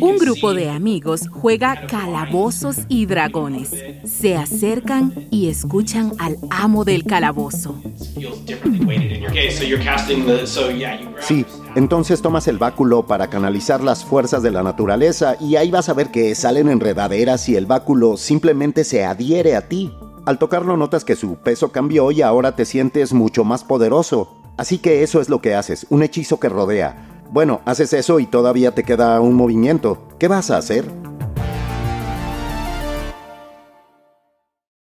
Un grupo de amigos juega calabozos y dragones. Se acercan y escuchan al amo del calabozo. Sí, entonces tomas el báculo para canalizar las fuerzas de la naturaleza y ahí vas a ver que salen enredaderas y el báculo simplemente se adhiere a ti. Al tocarlo notas que su peso cambió y ahora te sientes mucho más poderoso. Así que eso es lo que haces, un hechizo que rodea. Bueno, haces eso y todavía te queda un movimiento. ¿Qué vas a hacer?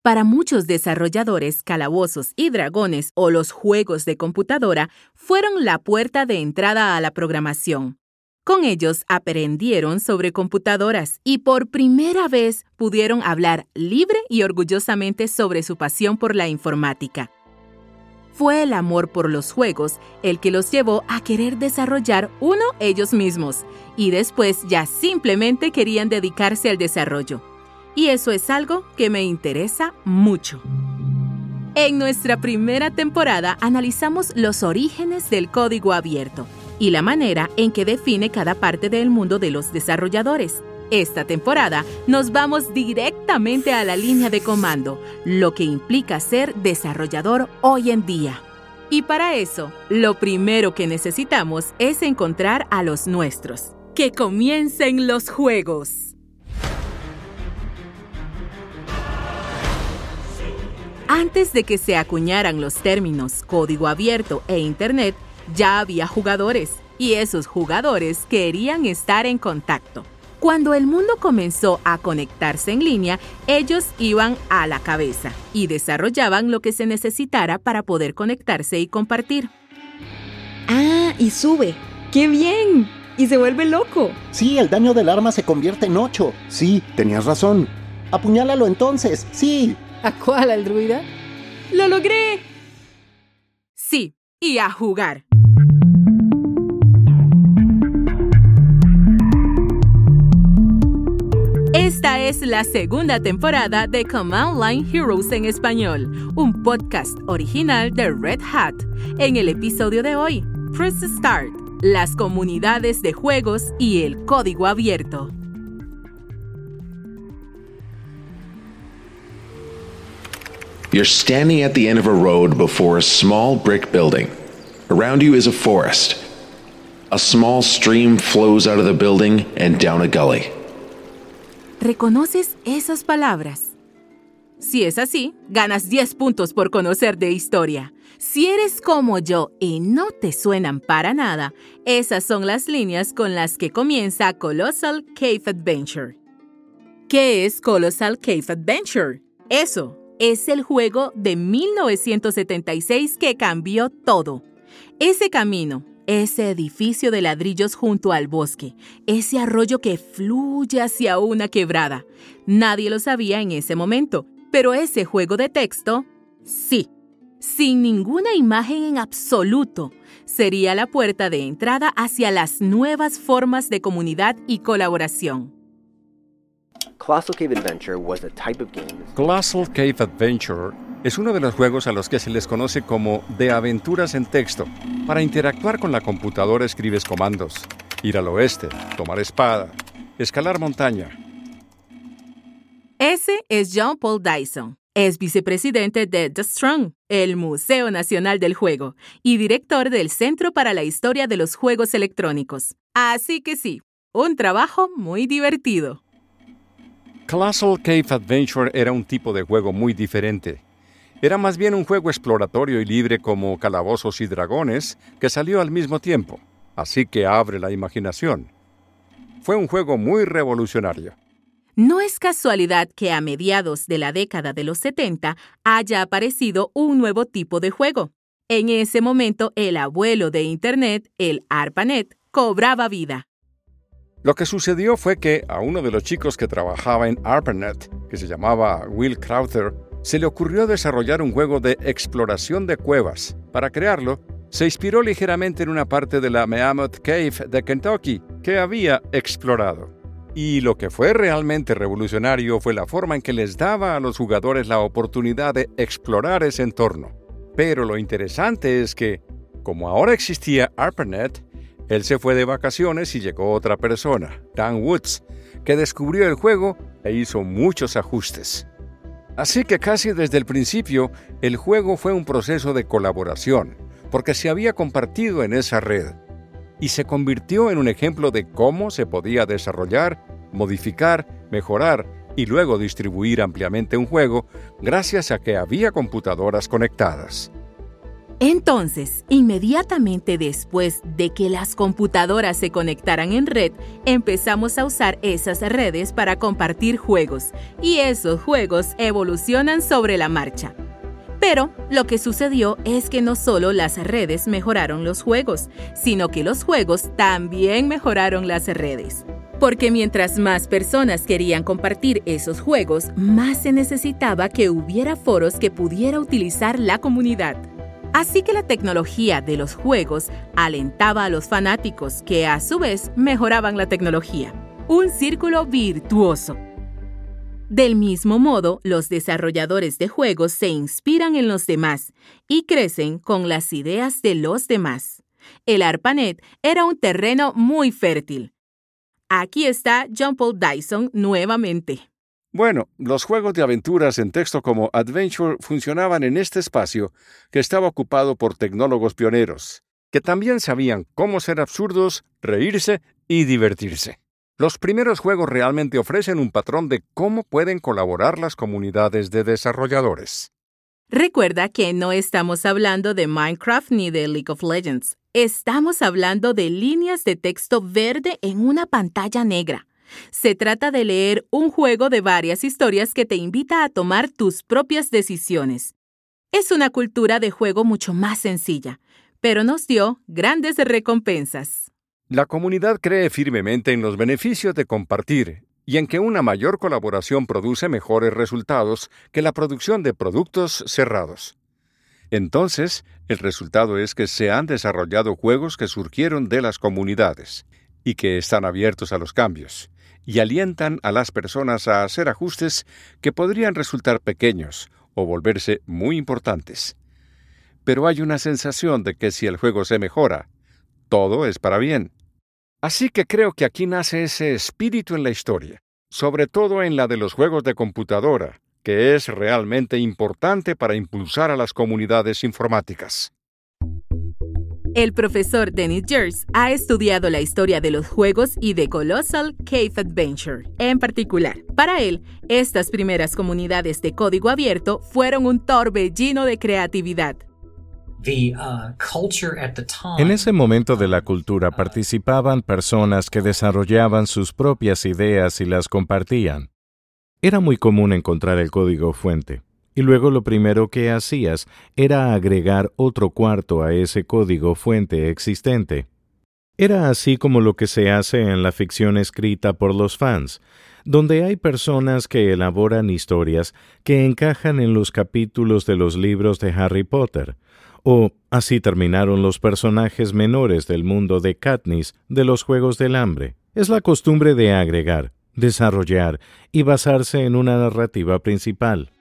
Para muchos desarrolladores, calabozos y dragones o los juegos de computadora fueron la puerta de entrada a la programación. Con ellos aprendieron sobre computadoras y por primera vez pudieron hablar libre y orgullosamente sobre su pasión por la informática. Fue el amor por los juegos el que los llevó a querer desarrollar uno ellos mismos y después ya simplemente querían dedicarse al desarrollo. Y eso es algo que me interesa mucho. En nuestra primera temporada analizamos los orígenes del código abierto y la manera en que define cada parte del mundo de los desarrolladores. Esta temporada nos vamos directamente a la línea de comando, lo que implica ser desarrollador hoy en día. Y para eso, lo primero que necesitamos es encontrar a los nuestros. ¡Que comiencen los juegos! Antes de que se acuñaran los términos código abierto e Internet, ya había jugadores, y esos jugadores querían estar en contacto. Cuando el mundo comenzó a conectarse en línea, ellos iban a la cabeza y desarrollaban lo que se necesitara para poder conectarse y compartir. Ah, y sube. ¡Qué bien! Y se vuelve loco. Sí, el daño del arma se convierte en 8. Sí, tenías razón. Apuñálalo entonces. Sí. ¿A cuál, al druida? ¡Lo logré! Sí, y a jugar. Esta es la segunda temporada de Command Line Heroes en español, un podcast original de Red Hat. En el episodio de hoy, Press Start, las comunidades de juegos y el código abierto. You're standing at the end of a road before a small brick building. Around you is a forest. A small stream flows out of the building and down a gully. ¿Reconoces esas palabras? Si es así, ganas 10 puntos por conocer de historia. Si eres como yo y no te suenan para nada, esas son las líneas con las que comienza Colossal Cave Adventure. ¿Qué es Colossal Cave Adventure? Eso es el juego de 1976 que cambió todo. Ese camino, ese edificio de ladrillos junto al bosque, ese arroyo que fluye hacia una quebrada. Nadie lo sabía en ese momento, pero ese juego de texto, sí, sin ninguna imagen en absoluto, sería la puerta de entrada hacia las nuevas formas de comunidad y colaboración. Colossal Cave Adventure was a type of game. Colossal Cave Adventure es uno de los juegos a los que se les conoce como de aventuras en texto. Para interactuar con la computadora escribes comandos. Ir al oeste, tomar espada, escalar montaña. Ese es John Paul Dyson. Es vicepresidente de The Strong, el Museo Nacional del Juego, y director del Centro para la Historia de los Juegos Electrónicos. Así que sí, un trabajo muy divertido. Colossal Cave Adventure era un tipo de juego muy diferente. Era más bien un juego exploratorio y libre como Calabozos y Dragones, que salió al mismo tiempo, así que abre la imaginación. Fue un juego muy revolucionario. No es casualidad que a mediados de la década de los 70 haya aparecido un nuevo tipo de juego. En ese momento, el abuelo de Internet, el ARPANET, cobraba vida. Lo que sucedió fue que a uno de los chicos que trabajaba en ARPANET, que se llamaba Will Crowther, se le ocurrió desarrollar un juego de exploración de cuevas. Para crearlo, se inspiró ligeramente en una parte de la Meamoth Cave de Kentucky que había explorado. Y lo que fue realmente revolucionario fue la forma en que les daba a los jugadores la oportunidad de explorar ese entorno. Pero lo interesante es que, como ahora existía ARPANET, Él se fue de vacaciones y llegó otra persona, Dan Woods, que descubrió el juego e hizo muchos ajustes. Así que casi desde el principio el juego fue un proceso de colaboración, porque se había compartido en esa red, y se convirtió en un ejemplo de cómo se podía desarrollar, modificar, mejorar y luego distribuir ampliamente un juego gracias a que había computadoras conectadas. Entonces, inmediatamente después de que las computadoras se conectaran en red, empezamos a usar esas redes para compartir juegos, y esos juegos evolucionan sobre la marcha. Pero lo que sucedió es que no solo las redes mejoraron los juegos, sino que los juegos también mejoraron las redes. Porque mientras más personas querían compartir esos juegos, más se necesitaba que hubiera foros que pudiera utilizar la comunidad. Así que la tecnología de los juegos alentaba a los fanáticos que a su vez mejoraban la tecnología. Un círculo virtuoso. Del mismo modo, los desarrolladores de juegos se inspiran en los demás y crecen con las ideas de los demás. El ARPANET era un terreno muy fértil. Aquí está John Paul Dyson nuevamente. Bueno, los juegos de aventuras en texto como Adventure funcionaban en este espacio que estaba ocupado por tecnólogos pioneros, que también sabían cómo ser absurdos, reírse y divertirse. Los primeros juegos realmente ofrecen un patrón de cómo pueden colaborar las comunidades de desarrolladores. Recuerda que no estamos hablando de Minecraft ni de League of Legends. Estamos hablando de líneas de texto verde en una pantalla negra. Se trata de leer un juego de varias historias que te invita a tomar tus propias decisiones. Es una cultura de juego mucho más sencilla, pero nos dio grandes recompensas. La comunidad cree firmemente en los beneficios de compartir y en que una mayor colaboración produce mejores resultados que la producción de productos cerrados. Entonces, el resultado es que se han desarrollado juegos que surgieron de las comunidades y que están abiertos a los cambios y alientan a las personas a hacer ajustes que podrían resultar pequeños o volverse muy importantes. Pero hay una sensación de que si el juego se mejora, todo es para bien. Así que creo que aquí nace ese espíritu en la historia, sobre todo en la de los juegos de computadora, que es realmente importante para impulsar a las comunidades informáticas. El profesor Dennis Gers ha estudiado la historia de los juegos y de Colossal Cave Adventure. En particular, para él, estas primeras comunidades de código abierto fueron un torbellino de creatividad. Uh, en ese momento de la cultura participaban personas que desarrollaban sus propias ideas y las compartían. Era muy común encontrar el código fuente y luego lo primero que hacías era agregar otro cuarto a ese código fuente existente. Era así como lo que se hace en la ficción escrita por los fans, donde hay personas que elaboran historias que encajan en los capítulos de los libros de Harry Potter, o así terminaron los personajes menores del mundo de Katniss de los Juegos del Hambre. Es la costumbre de agregar, desarrollar y basarse en una narrativa principal.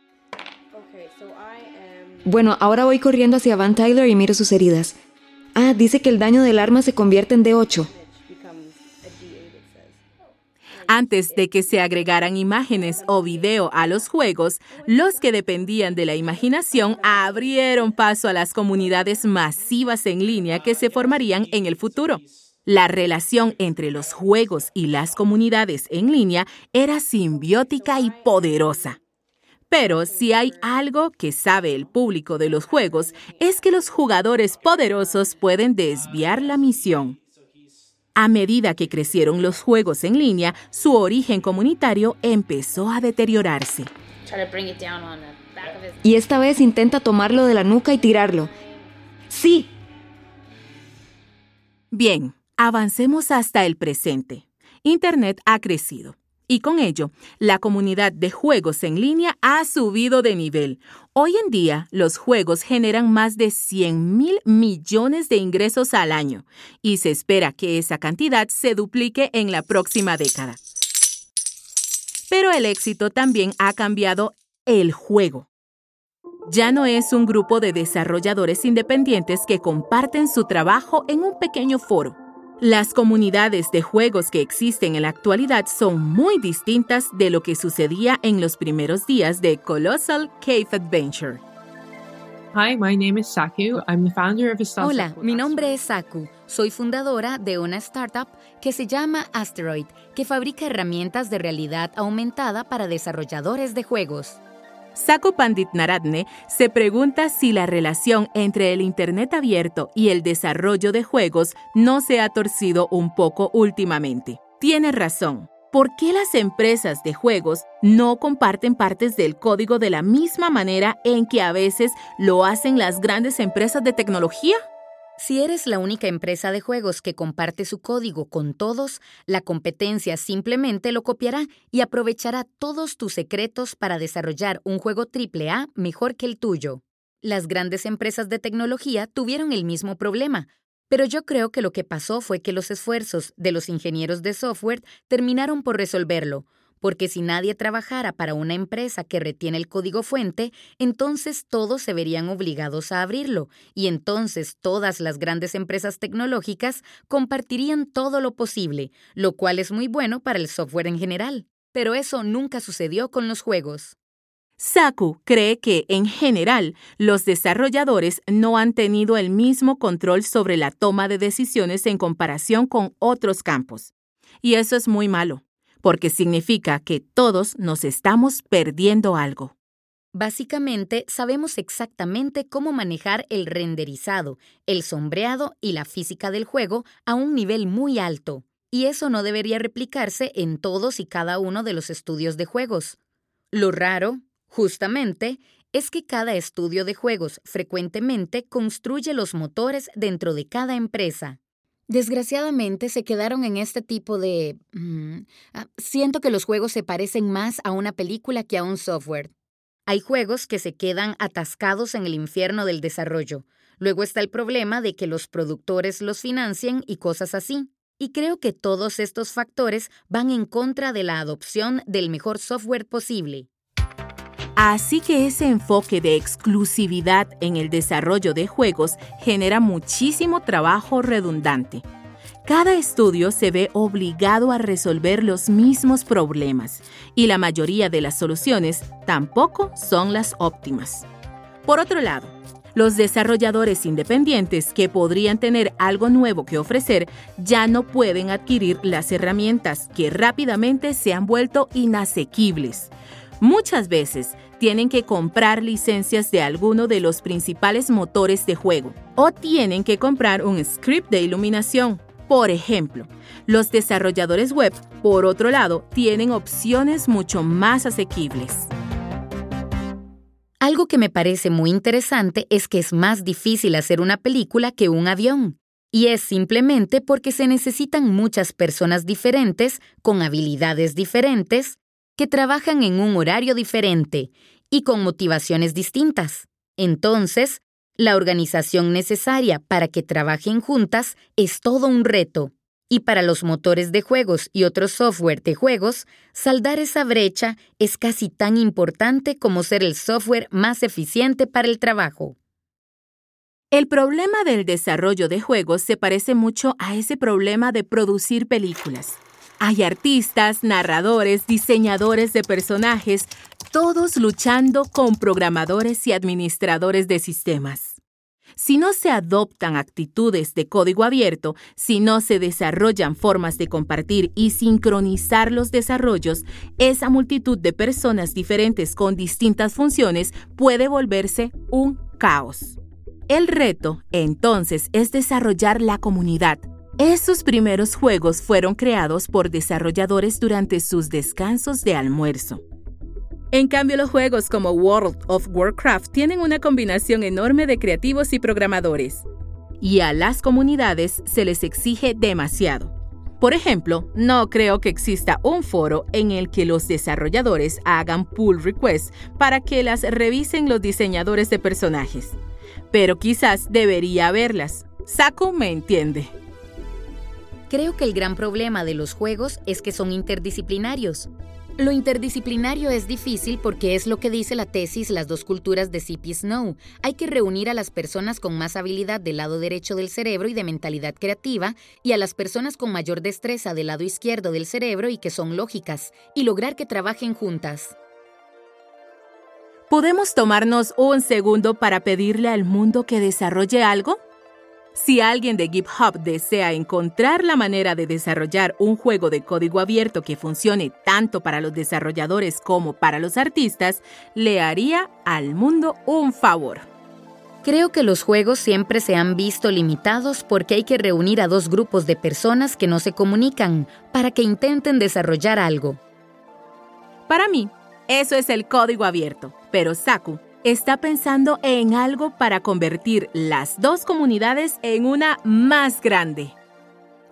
Bueno, ahora voy corriendo hacia Van Tyler y miro sus heridas. Ah, dice que el daño del arma se convierte en D8. Antes de que se agregaran imágenes o video a los juegos, los que dependían de la imaginación abrieron paso a las comunidades masivas en línea que se formarían en el futuro. La relación entre los juegos y las comunidades en línea era simbiótica y poderosa. Pero si hay algo que sabe el público de los juegos es que los jugadores poderosos pueden desviar la misión. A medida que crecieron los juegos en línea, su origen comunitario empezó a deteriorarse. Y esta vez intenta tomarlo de la nuca y tirarlo. ¡Sí! Bien, avancemos hasta el presente. Internet ha crecido. Y con ello, la comunidad de juegos en línea ha subido de nivel. Hoy en día, los juegos generan más de 100 mil millones de ingresos al año y se espera que esa cantidad se duplique en la próxima década. Pero el éxito también ha cambiado el juego. Ya no es un grupo de desarrolladores independientes que comparten su trabajo en un pequeño foro Las comunidades de juegos que existen en la actualidad son muy distintas de lo que sucedía en los primeros días de Colossal Cave Adventure. Hola, mi nombre es Saku. Soy fundadora de una startup que se llama Asteroid, que fabrica herramientas de realidad aumentada para desarrolladores de juegos. Saku Pandit Naradne se pregunta si la relación entre el Internet abierto y el desarrollo de juegos no se ha torcido un poco últimamente. Tiene razón. ¿Por qué las empresas de juegos no comparten partes del código de la misma manera en que a veces lo hacen las grandes empresas de tecnología? Si eres la única empresa de juegos que comparte su código con todos, la competencia simplemente lo copiará y aprovechará todos tus secretos para desarrollar un juego AAA mejor que el tuyo. Las grandes empresas de tecnología tuvieron el mismo problema, pero yo creo que lo que pasó fue que los esfuerzos de los ingenieros de software terminaron por resolverlo, porque si nadie trabajara para una empresa que retiene el código fuente, entonces todos se verían obligados a abrirlo, y entonces todas las grandes empresas tecnológicas compartirían todo lo posible, lo cual es muy bueno para el software en general. Pero eso nunca sucedió con los juegos. Saku cree que, en general, los desarrolladores no han tenido el mismo control sobre la toma de decisiones en comparación con otros campos. Y eso es muy malo porque significa que todos nos estamos perdiendo algo. Básicamente, sabemos exactamente cómo manejar el renderizado, el sombreado y la física del juego a un nivel muy alto, y eso no debería replicarse en todos y cada uno de los estudios de juegos. Lo raro, justamente, es que cada estudio de juegos frecuentemente construye los motores dentro de cada empresa. Desgraciadamente se quedaron en este tipo de... Mm, ah, siento que los juegos se parecen más a una película que a un software. Hay juegos que se quedan atascados en el infierno del desarrollo. Luego está el problema de que los productores los financien y cosas así. Y creo que todos estos factores van en contra de la adopción del mejor software posible. Así que ese enfoque de exclusividad en el desarrollo de juegos genera muchísimo trabajo redundante. Cada estudio se ve obligado a resolver los mismos problemas y la mayoría de las soluciones tampoco son las óptimas. Por otro lado, los desarrolladores independientes que podrían tener algo nuevo que ofrecer ya no pueden adquirir las herramientas que rápidamente se han vuelto inasequibles. Muchas veces tienen que comprar licencias de alguno de los principales motores de juego o tienen que comprar un script de iluminación. Por ejemplo, los desarrolladores web, por otro lado, tienen opciones mucho más asequibles. Algo que me parece muy interesante es que es más difícil hacer una película que un avión. Y es simplemente porque se necesitan muchas personas diferentes, con habilidades diferentes, que trabajan en un horario diferente y con motivaciones distintas. Entonces, la organización necesaria para que trabajen juntas es todo un reto. Y para los motores de juegos y otros software de juegos, saldar esa brecha es casi tan importante como ser el software más eficiente para el trabajo. El problema del desarrollo de juegos se parece mucho a ese problema de producir películas. Hay artistas, narradores, diseñadores de personajes, todos luchando con programadores y administradores de sistemas. Si no se adoptan actitudes de código abierto, si no se desarrollan formas de compartir y sincronizar los desarrollos, esa multitud de personas diferentes con distintas funciones puede volverse un caos. El reto, entonces, es desarrollar la comunidad, esos primeros juegos fueron creados por desarrolladores durante sus descansos de almuerzo. En cambio, los juegos como World of Warcraft tienen una combinación enorme de creativos y programadores. Y a las comunidades se les exige demasiado. Por ejemplo, no creo que exista un foro en el que los desarrolladores hagan pull requests para que las revisen los diseñadores de personajes. Pero quizás debería haberlas. Saku me entiende. Creo que el gran problema de los juegos es que son interdisciplinarios. Lo interdisciplinario es difícil porque es lo que dice la tesis Las dos culturas de C.P. Snow. Hay que reunir a las personas con más habilidad del lado derecho del cerebro y de mentalidad creativa y a las personas con mayor destreza del lado izquierdo del cerebro y que son lógicas, y lograr que trabajen juntas. ¿Podemos tomarnos un segundo para pedirle al mundo que desarrolle algo? Si alguien de GitHub desea encontrar la manera de desarrollar un juego de código abierto que funcione tanto para los desarrolladores como para los artistas, le haría al mundo un favor. Creo que los juegos siempre se han visto limitados porque hay que reunir a dos grupos de personas que no se comunican para que intenten desarrollar algo. Para mí, eso es el código abierto, pero Saku está pensando en algo para convertir las dos comunidades en una más grande.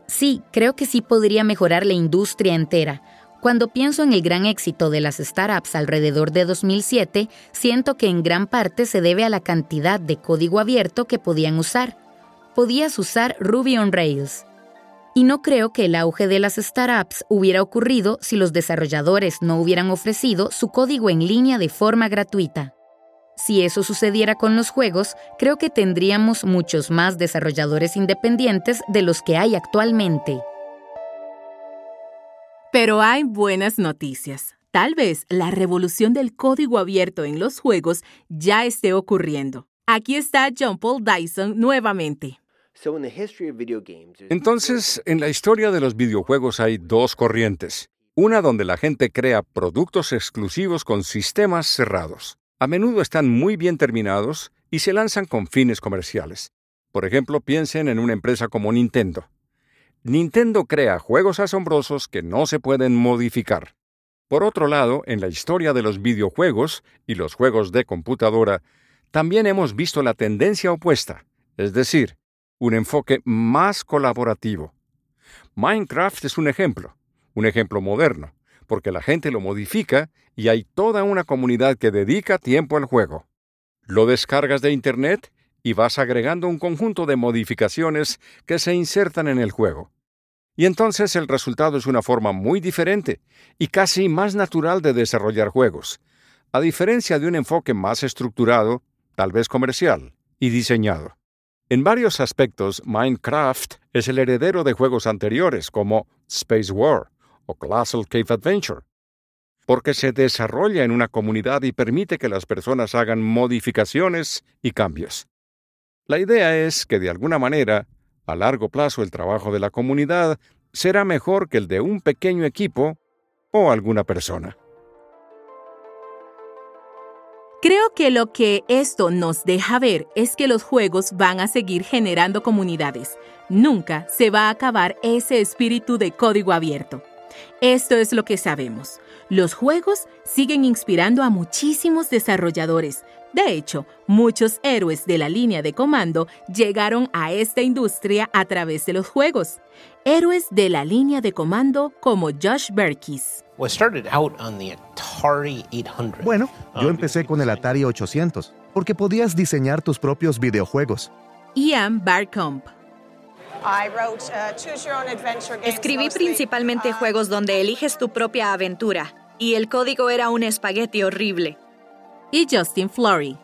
Sí, creo que sí podría mejorar la industria entera. Cuando pienso en el gran éxito de las startups alrededor de 2007, siento que en gran parte se debe a la cantidad de código abierto que podían usar. Podías usar Ruby on Rails. Y no creo que el auge de las startups hubiera ocurrido si los desarrolladores no hubieran ofrecido su código en línea de forma gratuita. Si eso sucediera con los juegos, creo que tendríamos muchos más desarrolladores independientes de los que hay actualmente. Pero hay buenas noticias. Tal vez la revolución del código abierto en los juegos ya esté ocurriendo. Aquí está John Paul Dyson nuevamente. Entonces, en la historia de los videojuegos hay dos corrientes. Una donde la gente crea productos exclusivos con sistemas cerrados a menudo están muy bien terminados y se lanzan con fines comerciales. Por ejemplo, piensen en una empresa como Nintendo. Nintendo crea juegos asombrosos que no se pueden modificar. Por otro lado, en la historia de los videojuegos y los juegos de computadora, también hemos visto la tendencia opuesta, es decir, un enfoque más colaborativo. Minecraft es un ejemplo, un ejemplo moderno, porque la gente lo modifica y hay toda una comunidad que dedica tiempo al juego. Lo descargas de Internet y vas agregando un conjunto de modificaciones que se insertan en el juego. Y entonces el resultado es una forma muy diferente y casi más natural de desarrollar juegos, a diferencia de un enfoque más estructurado, tal vez comercial, y diseñado. En varios aspectos, Minecraft es el heredero de juegos anteriores como Space War, o Colossal Cave Adventure, porque se desarrolla en una comunidad y permite que las personas hagan modificaciones y cambios. La idea es que de alguna manera, a largo plazo el trabajo de la comunidad será mejor que el de un pequeño equipo o alguna persona. Creo que lo que esto nos deja ver es que los juegos van a seguir generando comunidades. Nunca se va a acabar ese espíritu de código abierto. Esto es lo que sabemos. Los juegos siguen inspirando a muchísimos desarrolladores. De hecho, muchos héroes de la línea de comando llegaron a esta industria a través de los juegos. Héroes de la línea de comando como Josh Berkis. Bueno, yo empecé con el Atari 800 porque podías diseñar tus propios videojuegos. Ian Barcomp Escribí principalmente juegos donde eliges tu propia aventura, y el código era un espagueti horrible. Y Justin Flory.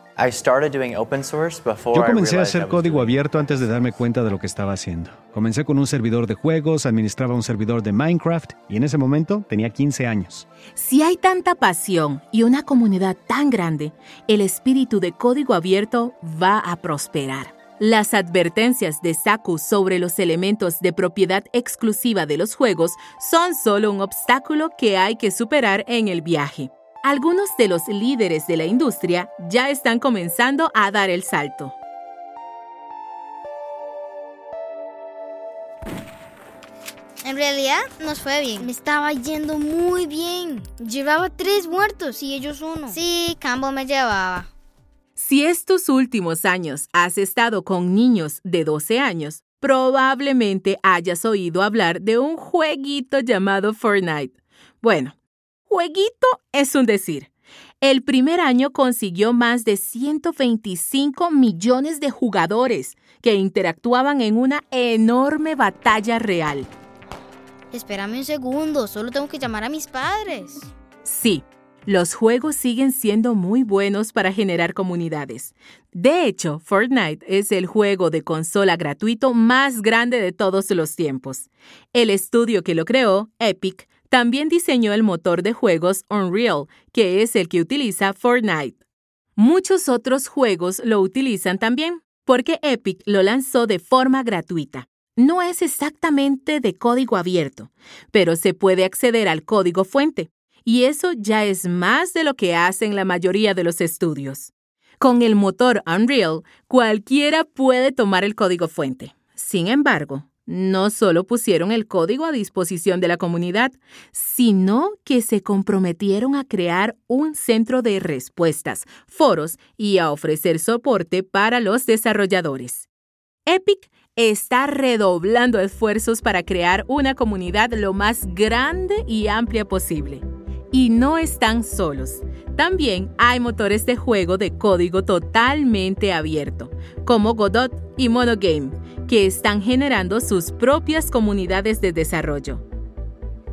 Yo comencé a hacer código abierto antes de darme cuenta de lo que estaba haciendo. Comencé con un servidor de juegos, administraba un servidor de Minecraft y en ese momento tenía 15 años. Si hay tanta pasión y una comunidad tan grande, el espíritu de código abierto va a prosperar. Las advertencias de Saku sobre los elementos de propiedad exclusiva de los juegos son solo un obstáculo que hay que superar en el viaje. Algunos de los líderes de la industria ya están comenzando a dar el salto. En realidad nos fue bien. Me estaba yendo muy bien. Llevaba tres muertos y ellos uno. Sí, Cambo me llevaba. Si estos últimos años has estado con niños de 12 años, probablemente hayas oído hablar de un jueguito llamado Fortnite. Bueno, jueguito es un decir. El primer año consiguió más de 125 millones de jugadores que interactuaban en una enorme batalla real. Espérame un segundo, solo tengo que llamar a mis padres. Sí, los juegos siguen siendo muy buenos para generar comunidades. De hecho, Fortnite es el juego de consola gratuito más grande de todos los tiempos. El estudio que lo creó, Epic, también diseñó el motor de juegos Unreal, que es el que utiliza Fortnite. Muchos otros juegos lo utilizan también, porque Epic lo lanzó de forma gratuita. No es exactamente de código abierto, pero se puede acceder al código fuente y eso ya es más de lo que hacen la mayoría de los estudios. Con el motor Unreal, cualquiera puede tomar el código fuente. Sin embargo, no solo pusieron el código a disposición de la comunidad, sino que se comprometieron a crear un centro de respuestas, foros y a ofrecer soporte para los desarrolladores. Epic está redoblando esfuerzos para crear una comunidad lo más grande y amplia posible. Y no están solos. También hay motores de juego de código totalmente abierto, como Godot y Monogame, que están generando sus propias comunidades de desarrollo.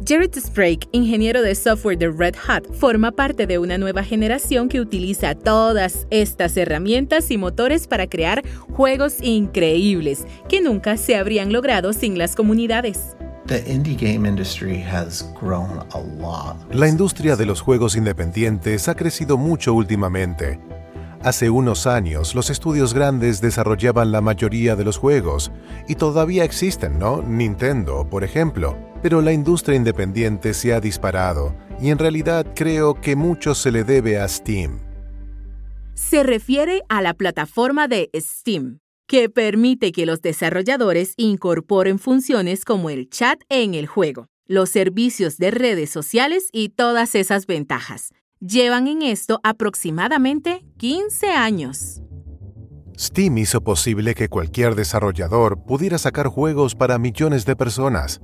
Jared Sprague, ingeniero de software de Red Hat, forma parte de una nueva generación que utiliza todas estas herramientas y motores para crear juegos increíbles que nunca se habrían logrado sin las comunidades. La industria de los juegos independientes ha crecido mucho últimamente. Hace unos años, los estudios grandes desarrollaban la mayoría de los juegos, y todavía existen, ¿no? Nintendo, por ejemplo. Pero la industria independiente se ha disparado, y en realidad creo que mucho se le debe a Steam. Se refiere a la plataforma de Steam, que permite que los desarrolladores incorporen funciones como el chat en el juego, los servicios de redes sociales y todas esas ventajas. Llevan en esto aproximadamente 15 años. Steam hizo posible que cualquier desarrollador pudiera sacar juegos para millones de personas.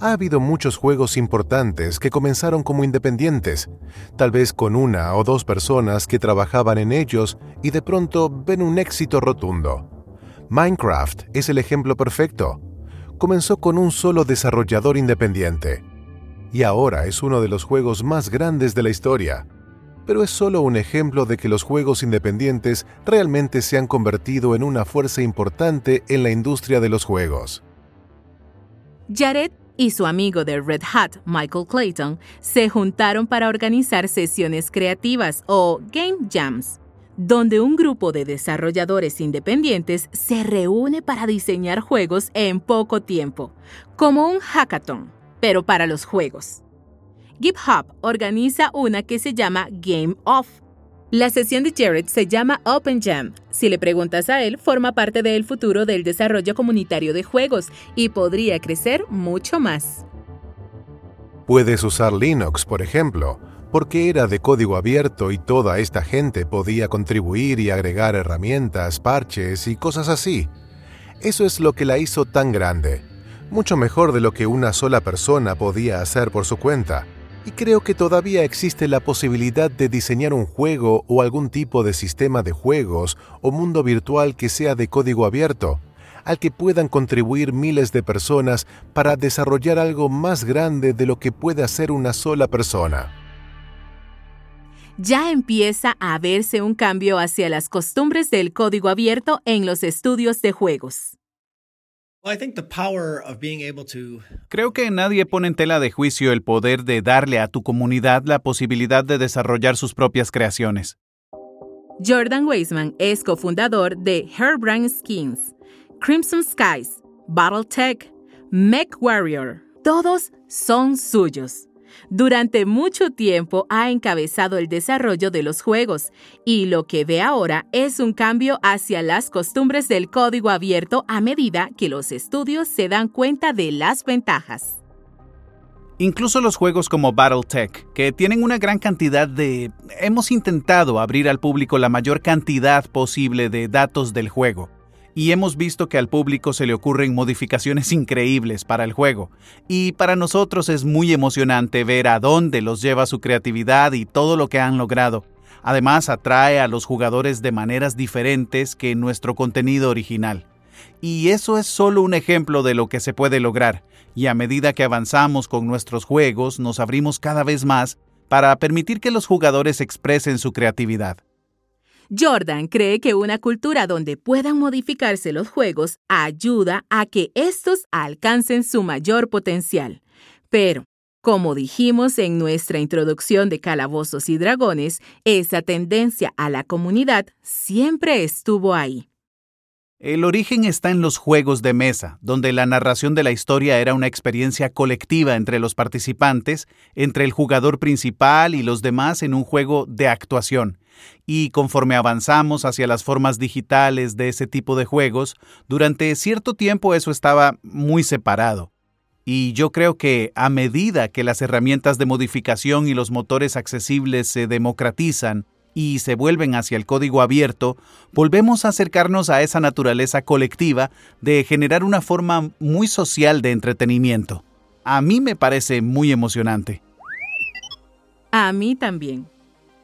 Ha habido muchos juegos importantes que comenzaron como independientes, tal vez con una o dos personas que trabajaban en ellos y de pronto ven un éxito rotundo. Minecraft es el ejemplo perfecto. Comenzó con un solo desarrollador independiente. Y ahora es uno de los juegos más grandes de la historia. Pero es solo un ejemplo de que los juegos independientes realmente se han convertido en una fuerza importante en la industria de los juegos. Jared y su amigo de Red Hat, Michael Clayton, se juntaron para organizar sesiones creativas o Game Jams donde un grupo de desarrolladores independientes se reúne para diseñar juegos en poco tiempo, como un hackathon, pero para los juegos. GitHub organiza una que se llama Game Off. La sesión de Jared se llama Open Jam. Si le preguntas a él, forma parte del futuro del desarrollo comunitario de juegos y podría crecer mucho más. Puedes usar Linux, por ejemplo, porque era de código abierto y toda esta gente podía contribuir y agregar herramientas, parches y cosas así. Eso es lo que la hizo tan grande, mucho mejor de lo que una sola persona podía hacer por su cuenta. Y creo que todavía existe la posibilidad de diseñar un juego o algún tipo de sistema de juegos o mundo virtual que sea de código abierto, al que puedan contribuir miles de personas para desarrollar algo más grande de lo que puede hacer una sola persona ya empieza a verse un cambio hacia las costumbres del código abierto en los estudios de juegos. Creo que nadie pone en tela de juicio el poder de darle a tu comunidad la posibilidad de desarrollar sus propias creaciones. Jordan Weisman es cofundador de Hairbrand Skins, Crimson Skies, Battletech, Mech Warrior. Todos son suyos. Durante mucho tiempo ha encabezado el desarrollo de los juegos y lo que ve ahora es un cambio hacia las costumbres del código abierto a medida que los estudios se dan cuenta de las ventajas. Incluso los juegos como Battletech, que tienen una gran cantidad de... Hemos intentado abrir al público la mayor cantidad posible de datos del juego y hemos visto que al público se le ocurren modificaciones increíbles para el juego. Y para nosotros es muy emocionante ver a dónde los lleva su creatividad y todo lo que han logrado. Además, atrae a los jugadores de maneras diferentes que nuestro contenido original. Y eso es solo un ejemplo de lo que se puede lograr, y a medida que avanzamos con nuestros juegos nos abrimos cada vez más para permitir que los jugadores expresen su creatividad. Jordan cree que una cultura donde puedan modificarse los juegos ayuda a que estos alcancen su mayor potencial. Pero, como dijimos en nuestra introducción de Calabozos y Dragones, esa tendencia a la comunidad siempre estuvo ahí. El origen está en los juegos de mesa, donde la narración de la historia era una experiencia colectiva entre los participantes, entre el jugador principal y los demás en un juego de actuación. Y conforme avanzamos hacia las formas digitales de ese tipo de juegos, durante cierto tiempo eso estaba muy separado. Y yo creo que a medida que las herramientas de modificación y los motores accesibles se democratizan, y se vuelven hacia el código abierto, volvemos a acercarnos a esa naturaleza colectiva de generar una forma muy social de entretenimiento. A mí me parece muy emocionante. A mí también.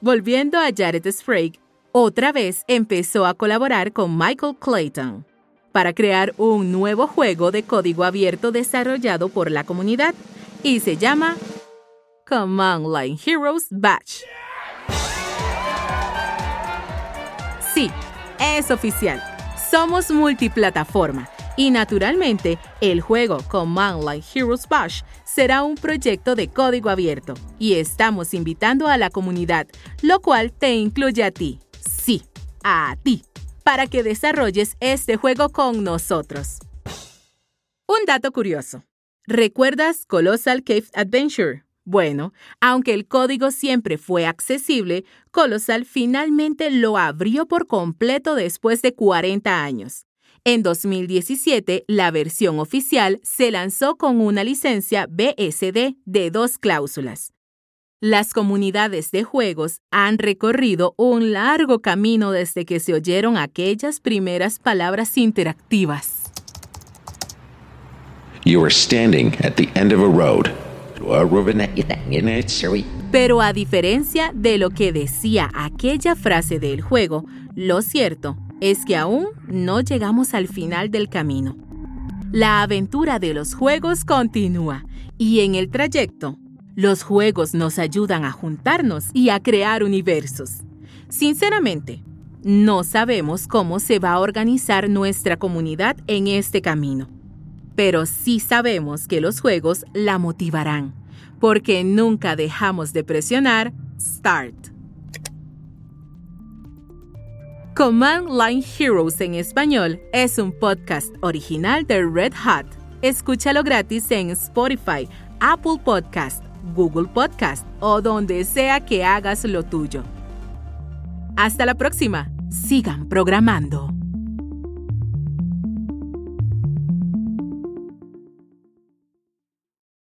Volviendo a Jared Sprague, otra vez empezó a colaborar con Michael Clayton para crear un nuevo juego de código abierto desarrollado por la comunidad y se llama Command Line Heroes Batch. Sí, es oficial. Somos multiplataforma y naturalmente el juego Command Line Heroes Bash será un proyecto de código abierto y estamos invitando a la comunidad, lo cual te incluye a ti. Sí, a ti, para que desarrolles este juego con nosotros. Un dato curioso. ¿Recuerdas Colossal Cave Adventure? Bueno, aunque el código siempre fue accesible, Colossal finalmente lo abrió por completo después de 40 años. En 2017, la versión oficial se lanzó con una licencia BSD de dos cláusulas. Las comunidades de juegos han recorrido un largo camino desde que se oyeron aquellas primeras palabras interactivas. You are standing at the end of a road. Pero a diferencia de lo que decía aquella frase del juego, lo cierto es que aún no llegamos al final del camino. La aventura de los juegos continúa y en el trayecto, los juegos nos ayudan a juntarnos y a crear universos. Sinceramente, no sabemos cómo se va a organizar nuestra comunidad en este camino pero sí sabemos que los juegos la motivarán, porque nunca dejamos de presionar Start. Command Line Heroes en español es un podcast original de Red Hat. Escúchalo gratis en Spotify, Apple Podcast, Google Podcast o donde sea que hagas lo tuyo. Hasta la próxima. Sigan programando.